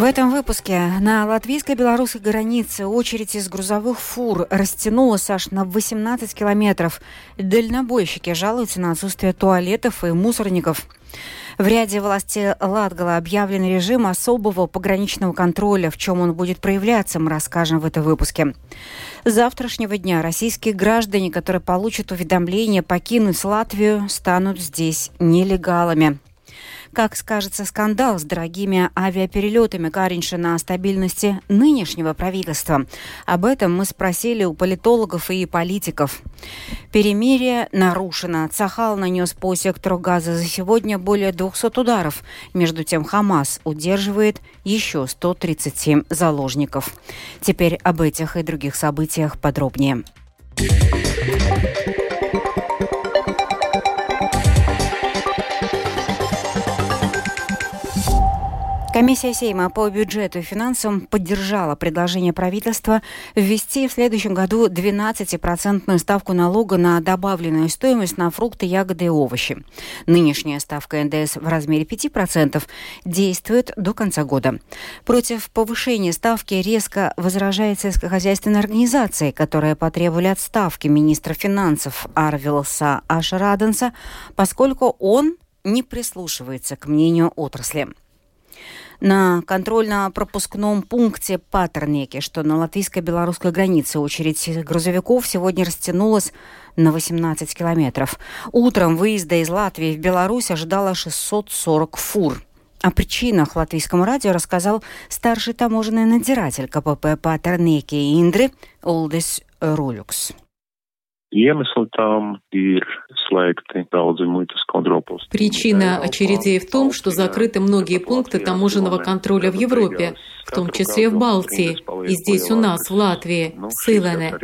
В этом выпуске на латвийско-белорусской границе очередь из грузовых фур растянулась аж на 18 километров. Дальнобойщики жалуются на отсутствие туалетов и мусорников. В ряде властей Латгала объявлен режим особого пограничного контроля. В чем он будет проявляться, мы расскажем в этом выпуске. С завтрашнего дня российские граждане, которые получат уведомление покинуть Латвию, станут здесь нелегалами. Как скажется скандал с дорогими авиаперелетами Каринша на стабильности нынешнего правительства? Об этом мы спросили у политологов и политиков. Перемирие нарушено. Цахал нанес по сектору газа за сегодня более 200 ударов. Между тем Хамас удерживает еще 137 заложников. Теперь об этих и других событиях подробнее. Комиссия Сейма по бюджету и финансам поддержала предложение правительства ввести в следующем году 12% ставку налога на добавленную стоимость на фрукты, ягоды и овощи. Нынешняя ставка НДС в размере 5% действует до конца года. Против повышения ставки резко возражает сельскохозяйственная организация, которая потребовали отставки министра финансов Арвилса Ашраденса, поскольку он не прислушивается к мнению отрасли. На контрольно-пропускном пункте Патернеке, что на латвийско-белорусской границе очередь грузовиков сегодня растянулась на 18 километров. Утром выезда из Латвии в Беларусь ожидало 640 фур. О причинах латвийскому радио рассказал старший таможенный надзиратель КПП Патернеки Индры Олдес Рулюкс. Iemesli tam ir slēgti daudzi muitas kontrolpunkti. Причина очередей в том, что закрыты многие пункты таможенного контроля в Европе, в том числе в Балтии, и здесь у нас, в Латвии, в Сылене.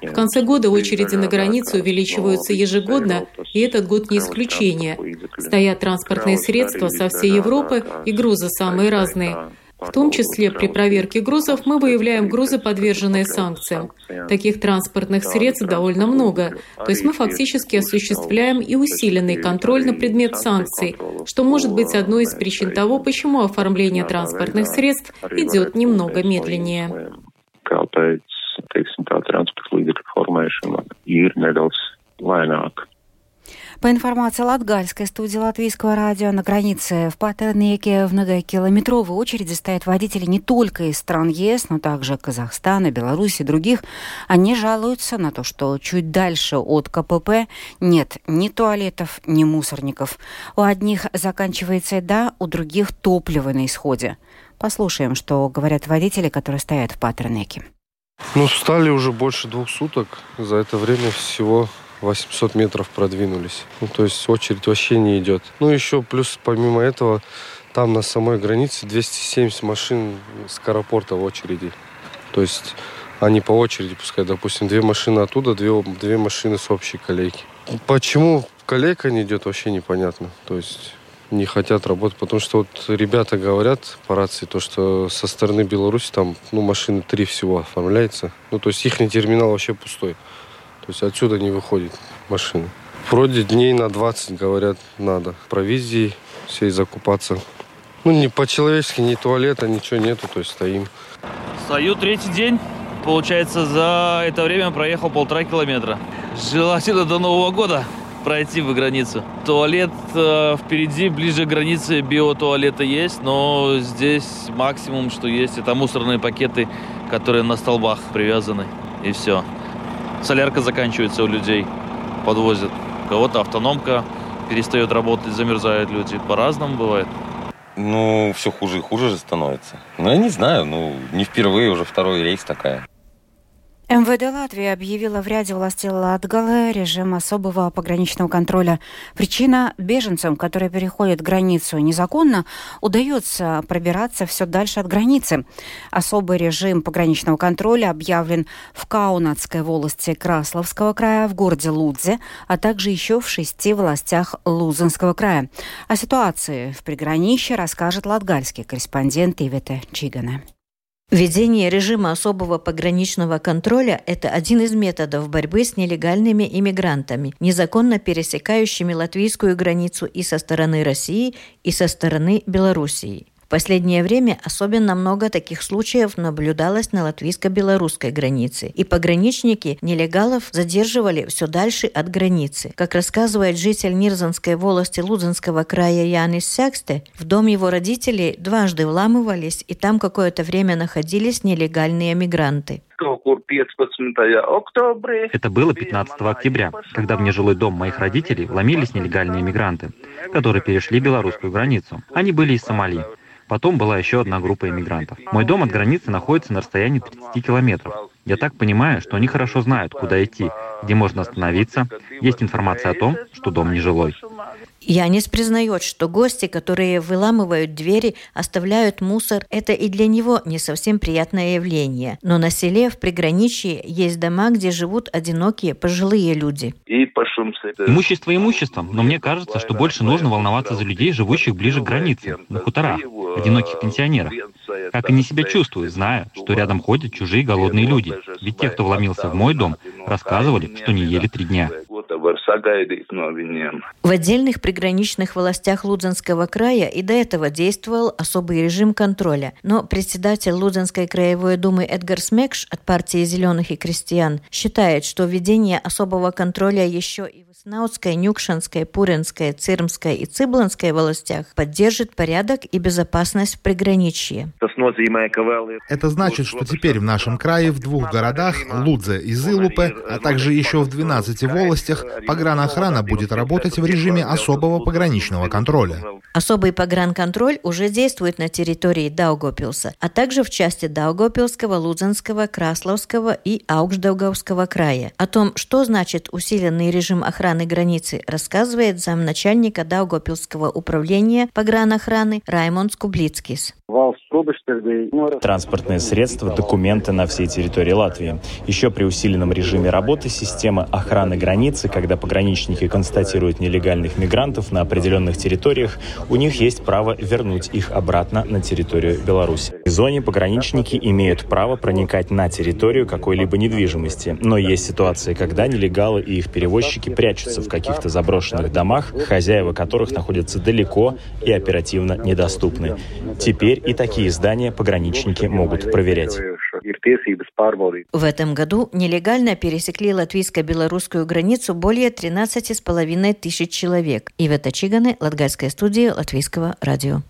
В конце года очереди на границу увеличиваются ежегодно, и этот год не исключение. Стоят транспортные средства со всей Европы, и грузы самые разные. В том числе при проверке грузов мы выявляем грузы, подверженные санкциям. Таких транспортных средств довольно много. То есть мы фактически осуществляем и усиленный контроль на предмет санкций, что может быть одной из причин того, почему оформление транспортных средств идет немного медленнее. Kāpēc, teiksim, tā transporta līdzekļu formēšana ir nedaudz? По информации Латгальской студии Латвийского радио, на границе в Патернеке в многокилометровой очереди стоят водители не только из стран ЕС, но также Казахстана, Беларуси и других. Они жалуются на то, что чуть дальше от КПП нет ни туалетов, ни мусорников. У одних заканчивается еда, у других топливо на исходе. Послушаем, что говорят водители, которые стоят в Патернеке. Ну, стали уже больше двух суток. За это время всего 800 метров продвинулись. Ну, то есть очередь вообще не идет. Ну, еще плюс помимо этого, там на самой границе 270 машин с аэропорта в очереди. То есть они по очереди пускай, допустим, две машины оттуда, две, две машины с общей колейки. Почему колейка не идет, вообще непонятно. То есть не хотят работать, потому что вот ребята говорят по рации, то, что со стороны Беларуси там, ну, машины три всего оформляется. Ну, то есть их терминал вообще пустой. То есть отсюда не выходит машина. Вроде дней на 20, говорят, надо. Провизии всей закупаться. Ну, не по-человечески, ни туалета, ничего нету, то есть стоим. Стою третий день. Получается, за это время проехал полтора километра. Желательно до Нового года пройти в границу. Туалет э, впереди, ближе к границе биотуалета есть, но здесь максимум, что есть, это мусорные пакеты, которые на столбах привязаны, и все. Солярка заканчивается у людей, подвозят. У кого-то автономка перестает работать, замерзают люди. По-разному бывает. Ну, все хуже и хуже же становится. Ну, я не знаю, ну, не впервые, уже второй рейс такая. МВД Латвии объявила в ряде властей Латгалы режим особого пограничного контроля. Причина – беженцам, которые переходят границу незаконно, удается пробираться все дальше от границы. Особый режим пограничного контроля объявлен в Каунатской волости Красловского края, в городе Лудзе, а также еще в шести властях Лузенского края. О ситуации в приграничье расскажет латгальский корреспондент Ивета Чигана. Введение режима особого пограничного контроля – это один из методов борьбы с нелегальными иммигрантами, незаконно пересекающими латвийскую границу и со стороны России, и со стороны Белоруссии. Последнее время особенно много таких случаев наблюдалось на латвийско-белорусской границе, и пограничники нелегалов задерживали все дальше от границы. Как рассказывает житель Нирзанской волости Лудзенского края Янис Сяксте, в дом его родителей дважды вламывались, и там какое-то время находились нелегальные мигранты. Это было 15 октября, когда в нежилой дом моих родителей вломились нелегальные мигранты, которые перешли белорусскую границу. Они были из Сомали. Потом была еще одна группа иммигрантов. Мой дом от границы находится на расстоянии 30 километров. Я так понимаю, что они хорошо знают, куда идти, где можно остановиться. Есть информация о том, что дом нежилой. Янис признает, что гости, которые выламывают двери, оставляют мусор, это и для него не совсем приятное явление. Но на селе в приграничье есть дома, где живут одинокие пожилые люди. Имущество имуществом, но мне кажется, что больше нужно волноваться за людей, живущих ближе к границе, на хуторах, одиноких пенсионеров. Как они себя чувствуют, зная, что рядом ходят чужие голодные люди. Ведь те, кто вломился в мой дом, рассказывали, что не ели три дня. В отдельных приграничных властях Лудзенского края и до этого действовал особый режим контроля. Но председатель Лудзенской краевой думы Эдгар Смекш от партии «Зеленых и крестьян» считает, что введение особого контроля еще и в Снаутской, Нюкшинской, Пуринской, Цирмской и Цыбланской властях поддержит порядок и безопасность в приграничье. Это значит, что теперь в нашем крае в двух городах, Лудзе и Зылупе, а также еще в 12 волостях, погранохрана будет работать в режиме особого пограничного контроля. Особый погранконтроль уже действует на территории Даугопилса, а также в части Даугопилского, Лудзенского, Красловского и Аукшдаугавского края. О том, что значит усиленный режим охраны границы, рассказывает замначальника Даугопилского управления погранохраны Раймонд Скублицкис. Транспортные средства, документы на всей территории Латвии. Еще при усиленном режиме работы системы охраны границы, когда пограничники констатируют нелегальных мигрантов на определенных территориях, у них есть право вернуть их обратно на территорию Беларуси. В зоне пограничники имеют право проникать на территорию какой-либо недвижимости, но есть ситуации, когда нелегалы и их перевозчики прячутся в каких-то заброшенных домах, хозяева которых находятся далеко и оперативно недоступны. Теперь и такие здания пограничники могут проверять. В этом году нелегально пересекли латвийско-белорусскую границу более 13,5 тысяч человек. Ивета Чиганы, Латгальская студия Латвийского радио.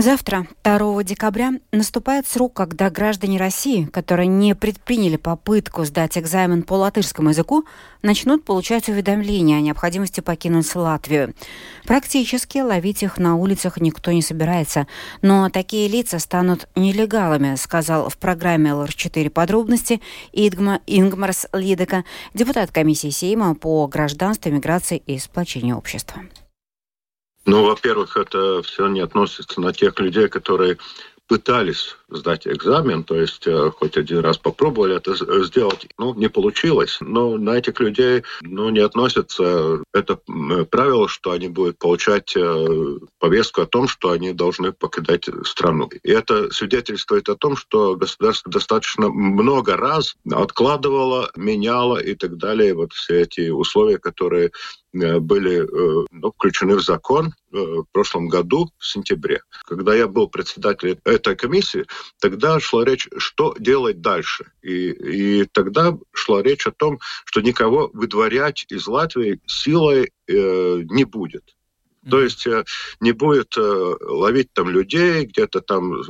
Завтра, 2 декабря, наступает срок, когда граждане России, которые не предприняли попытку сдать экзамен по латышскому языку, начнут получать уведомления о необходимости покинуть Латвию. Практически ловить их на улицах никто не собирается, но такие лица станут нелегалами, сказал в программе ЛР-4 подробности Идгма, Ингмарс Лидека, депутат комиссии Сейма по гражданству, миграции и сплочению общества. Ну, во-первых, это все не относится на тех людей, которые пытались сдать экзамен, то есть э, хоть один раз попробовали это сделать, ну, не получилось. Но на этих людей, ну, не относится это правило, что они будут получать э, повестку о том, что они должны покидать страну. И это свидетельствует о том, что государство достаточно много раз откладывало, меняло и так далее вот все эти условия, которые Э, были ну, включены в закон в прошлом году, в сентябре. Когда я был председателем этой комиссии, тогда шла речь, что делать дальше. И, и тогда шла речь о том, что никого выдворять из Латвии силой э, не будет. То есть э, не будет э, ловить там людей, где-то там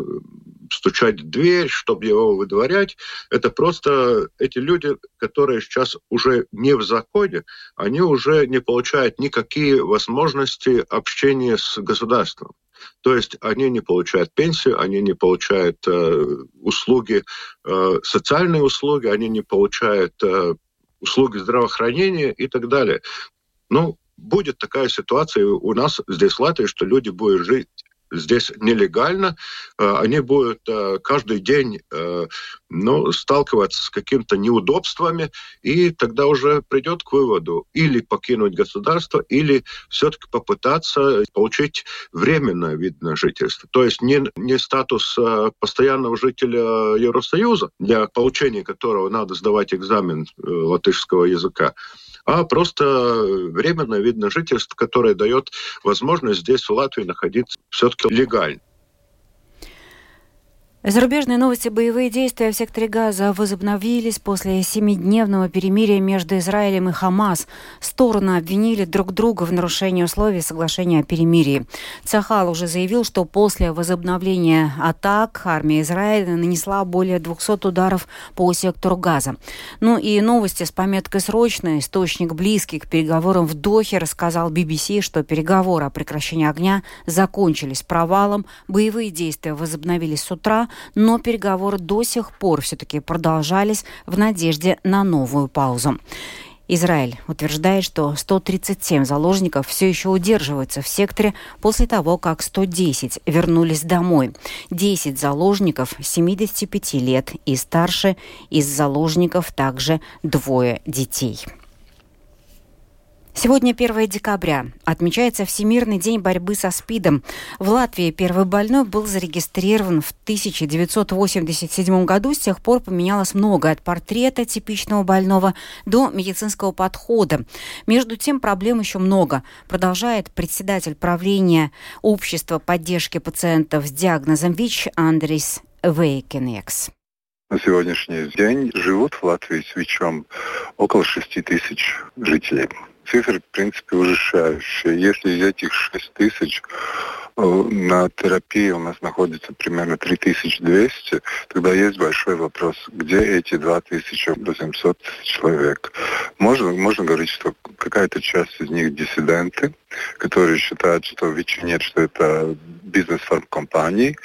стучать в дверь, чтобы его выдворять. Это просто эти люди, которые сейчас уже не в законе, они уже не получают никакие возможности общения с государством. То есть они не получают пенсию, они не получают э, услуги, э, социальные услуги, они не получают э, услуги здравоохранения и так далее. Ну, будет такая ситуация у нас здесь в Латвии, что люди будут жить здесь нелегально, э, они будут э, каждый день э, ну, сталкиваться с какими-то неудобствами, и тогда уже придет к выводу или покинуть государство, или все-таки попытаться получить временное вид на жительство. То есть не, не статус постоянного жителя Евросоюза, для получения которого надо сдавать экзамен латышского языка, а просто временное вид на жительство, которое дает возможность здесь, в Латвии, находиться все-таки легально. Зарубежные новости. Боевые действия в секторе Газа возобновились после семидневного перемирия между Израилем и Хамас. Стороны обвинили друг друга в нарушении условий соглашения о перемирии. Цахал уже заявил, что после возобновления атак армия Израиля нанесла более 200 ударов по сектору Газа. Ну и новости с пометкой «Срочно». Источник, близкий к переговорам в Дохе, рассказал BBC, что переговоры о прекращении огня закончились провалом. Боевые действия возобновились с утра, но переговоры до сих пор все-таки продолжались в надежде на новую паузу. Израиль утверждает, что 137 заложников все еще удерживаются в секторе после того, как 110 вернулись домой. 10 заложников 75 лет и старше, из заложников также двое детей. Сегодня 1 декабря. Отмечается Всемирный день борьбы со СПИДом. В Латвии первый больной был зарегистрирован в 1987 году. С тех пор поменялось много от портрета типичного больного до медицинского подхода. Между тем проблем еще много. Продолжает председатель правления Общества поддержки пациентов с диагнозом ВИЧ Андрис Вейкенекс. На сегодняшний день живут в Латвии с ВИЧом около 6 тысяч жителей цифры, в принципе, ужасающие. Если из этих 6 тысяч э, на терапии у нас находится примерно 3200, тогда есть большой вопрос, где эти 2700 человек. Можно, можно говорить, что какая-то часть из них диссиденты, которые считают, что ВИЧ нет, что это бизнес компании.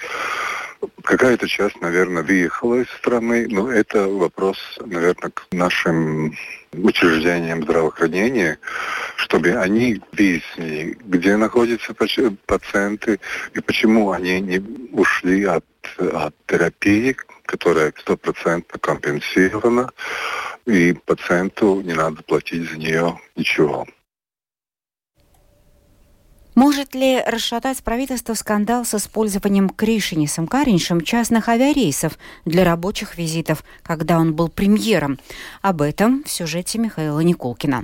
Какая-то часть, наверное, выехала из страны, но это вопрос, наверное, к нашим учреждениям здравоохранения, чтобы они выяснили, где находятся пациенты и почему они не ушли от, от терапии, которая стопроцентно компенсирована, и пациенту не надо платить за нее ничего. Может ли расшатать правительство скандал с использованием Кришинисом Кариншем частных авиарейсов для рабочих визитов, когда он был премьером? Об этом в сюжете Михаила Никулкина.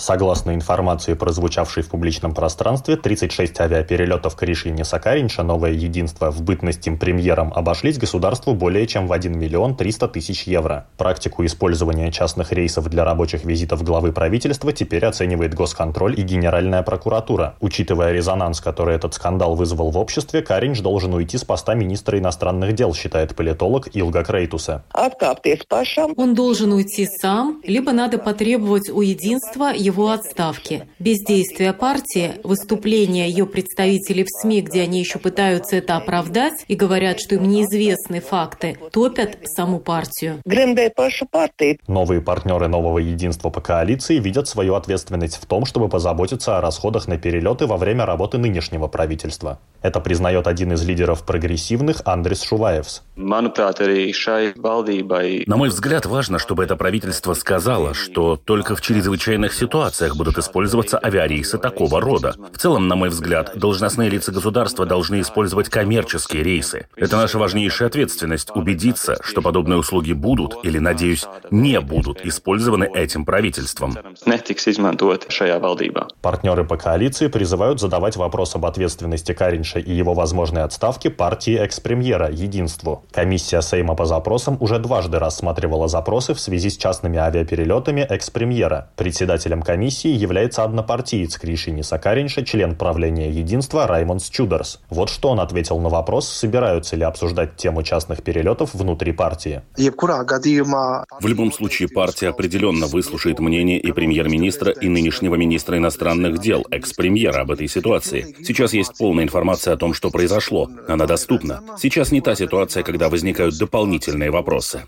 Согласно информации, прозвучавшей в публичном пространстве, 36 авиаперелетов к решению Сакаринша «Новое единство» в бытность им премьером обошлись государству более чем в 1 миллион 300 тысяч евро. Практику использования частных рейсов для рабочих визитов главы правительства теперь оценивает Госконтроль и Генеральная прокуратура. Учитывая резонанс, который этот скандал вызвал в обществе, Каринч должен уйти с поста министра иностранных дел, считает политолог Илга Крейтуса. Он должен уйти сам, либо надо потребовать у единства его отставки. Бездействие партии, выступления ее представителей в СМИ, где они еще пытаются это оправдать и говорят, что им неизвестны факты, топят саму партию. Новые партнеры нового единства по коалиции видят свою ответственность в том, чтобы позаботиться о расходах на перелеты во время работы нынешнего правительства. Это признает один из лидеров прогрессивных Андрес Шуваевс. На мой взгляд, важно, чтобы это правительство сказало, что только в чрезвычайных ситуациях будут использоваться авиарейсы такого рода. В целом, на мой взгляд, должностные лица государства должны использовать коммерческие рейсы. Это наша важнейшая ответственность – убедиться, что подобные услуги будут или, надеюсь, не будут использованы этим правительством. Партнеры по коалиции призывают задавать вопрос об ответственности Карин Януковича и его возможной отставки партии экс-премьера «Единству». Комиссия Сейма по запросам уже дважды рассматривала запросы в связи с частными авиаперелетами экс-премьера. Председателем комиссии является однопартиец Кришини Сакаринша, член правления «Единства» Раймонд Чудерс. Вот что он ответил на вопрос, собираются ли обсуждать тему частных перелетов внутри партии. В любом случае, партия определенно выслушает мнение и премьер-министра, и нынешнего министра иностранных дел, экс-премьера об этой ситуации. Сейчас есть полная информация информация о том, что произошло. Она доступна. Сейчас не та ситуация, когда возникают дополнительные вопросы.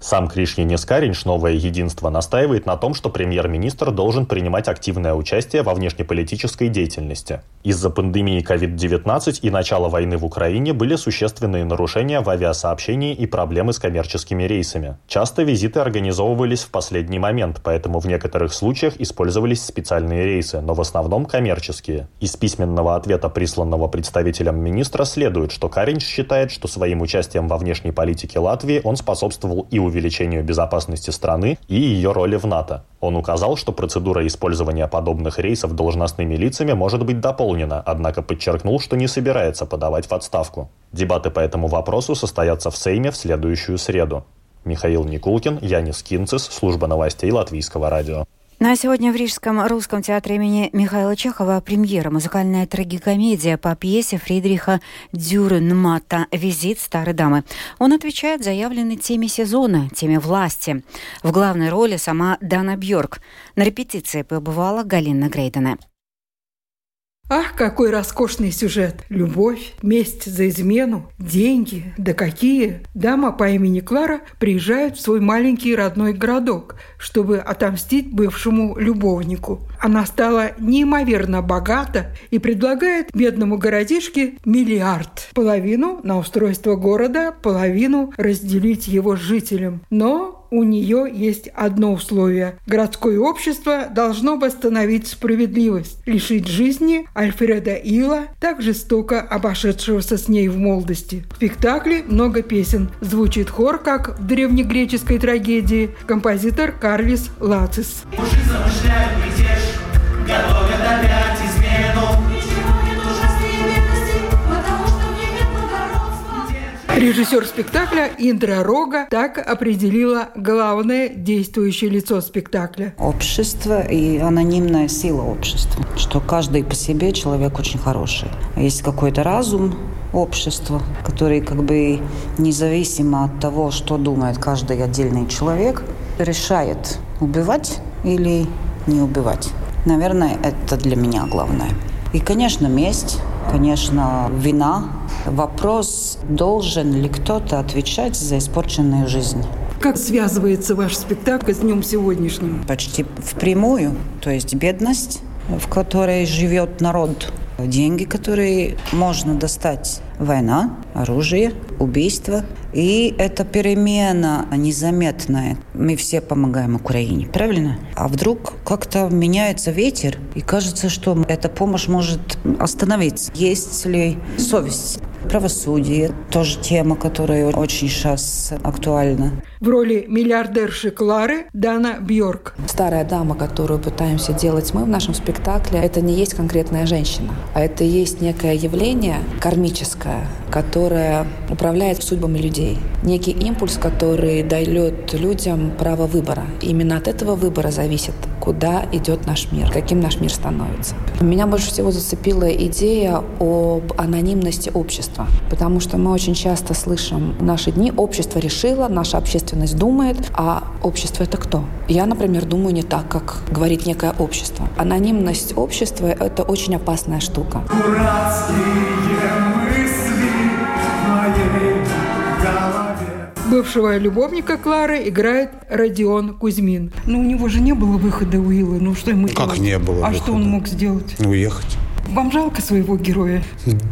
Сам Кришни Нескаринш, новое единство, настаивает на том, что премьер-министр должен принимать активное участие во внешнеполитической деятельности. Из-за пандемии COVID-19 и начала войны в Украине были существенные нарушения в авиасообщении и проблемы с коммерческими рейсами. Часто визиты организовывались в последний момент, поэтому в некоторых случаях использовались специальные рейсы, но в основном коммерческие. Из письменного ответа, присланного представителям министра, следует, что Каринч считает, что своим участием во внешней политике Латвии он способствовал и увеличению безопасности страны и ее роли в НАТО. Он указал, что процедура использования подобных рейсов должностными лицами может быть дополнена, однако подчеркнул, что не собирается подавать в отставку. Дебаты по этому вопросу состоятся в Сейме в следующую среду. Михаил Никулкин, Янис Кинцис, служба новостей Латвийского радио. Ну а сегодня в Рижском русском театре имени Михаила Чехова премьера музыкальная трагикомедия по пьесе Фридриха Дюренмата «Визит старой дамы». Он отвечает заявленной теме сезона, теме власти. В главной роли сама Дана Бьорк. На репетиции побывала Галина Грейдена. Ах, какой роскошный сюжет! Любовь, месть за измену, деньги, да какие! Дама по имени Клара приезжает в свой маленький родной городок, чтобы отомстить бывшему любовнику. Она стала неимоверно богата и предлагает бедному городишке миллиард. Половину на устройство города, половину разделить его жителям. Но у нее есть одно условие. Городское общество должно восстановить справедливость, лишить жизни Альфреда Ила, так жестоко обошедшегося с ней в молодости. В спектакле много песен. Звучит хор, как в древнегреческой трагедии, композитор Карлис Лацис. Готовят опять измену. Режиссер спектакля Индра Рога так определила главное действующее лицо спектакля. Общество и анонимная сила общества. Что каждый по себе человек очень хороший. Есть какой-то разум общества, который как бы независимо от того, что думает каждый отдельный человек, решает убивать или не убивать. Наверное, это для меня главное. И, конечно, месть, конечно, вина, Вопрос, должен ли кто-то отвечать за испорченную жизнь. Как связывается ваш спектакль с днем сегодняшним? Почти впрямую. То есть бедность, в которой живет народ, деньги, которые можно достать, война, оружие, убийство. И эта перемена незаметная. Мы все помогаем Украине, правильно? А вдруг как-то меняется ветер, и кажется, что эта помощь может остановиться. Есть ли совесть? Правосудие тоже тема, которая очень сейчас актуальна. В роли миллиардерши Клары Дана Бьорк. Старая дама, которую пытаемся делать мы в нашем спектакле, это не есть конкретная женщина, а это есть некое явление кармическое, которое управляет судьбами людей. Некий импульс, который дает людям право выбора. именно от этого выбора зависит, куда идет наш мир, каким наш мир становится. Меня больше всего зацепила идея об анонимности общества, потому что мы очень часто слышим в наши дни «общество решило», «наша общественность думает», а общество — это кто? Я, например, думаю не так, как говорит некое общество. Анонимность общества — это очень опасная штука. Бывшего любовника Клары играет Родион Кузьмин. Ну, у него же не было выхода у Илы. Ну, что ему Как делать? не было А выхода? что он мог сделать? Уехать. Вам жалко своего героя?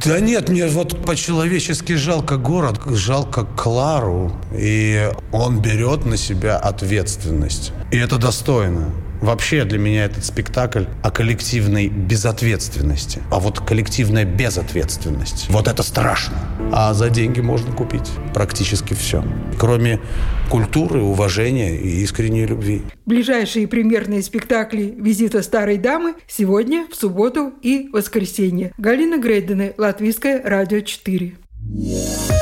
Да нет, мне вот по-человечески жалко город, жалко Клару. И он берет на себя ответственность. И это достойно. Вообще для меня этот спектакль о коллективной безответственности. А вот коллективная безответственность, вот это страшно. А за деньги можно купить практически все. Кроме культуры, уважения и искренней любви. Ближайшие премьерные спектакли «Визита старой дамы» сегодня, в субботу и воскресенье. Галина Грейдена, Латвийское радио 4. Ну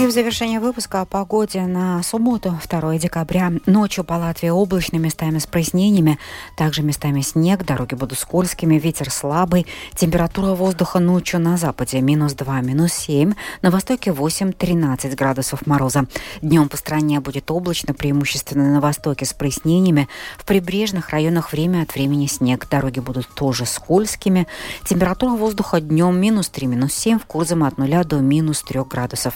и в завершение выпуска о погоде на субботу, 2 декабря. Ночью по Латвии облачно, местами с прояснениями, также местами снег, дороги будут скользкими, ветер слабый, температура воздуха ночью на западе минус 2, минус 7, на востоке 8-13 градусов мороза. Днем по стране будет облачно, преимущественно на востоке с прояснениями, в прибрежных районах время от времени снег, дороги будут тоже скользкими, температура воздуха днем минус 3, минус 7, в Курзаме от 0 до минус 3 градусов.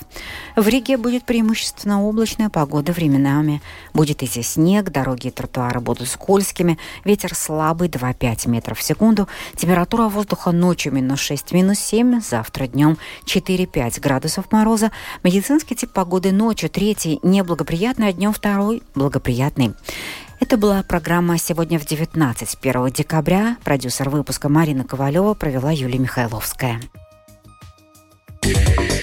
В Риге будет преимущественно облачная погода временами. Будет идти снег, дороги и тротуары будут скользкими, ветер слабый 2-5 метров в секунду, температура воздуха ночью минус 6, минус 7, завтра днем 4-5 градусов мороза. Медицинский тип погоды ночью третий неблагоприятный, а днем второй благоприятный. Это была программа «Сегодня в 19, 1 декабря. Продюсер выпуска Марина Ковалева провела Юлия Михайловская. Yeah.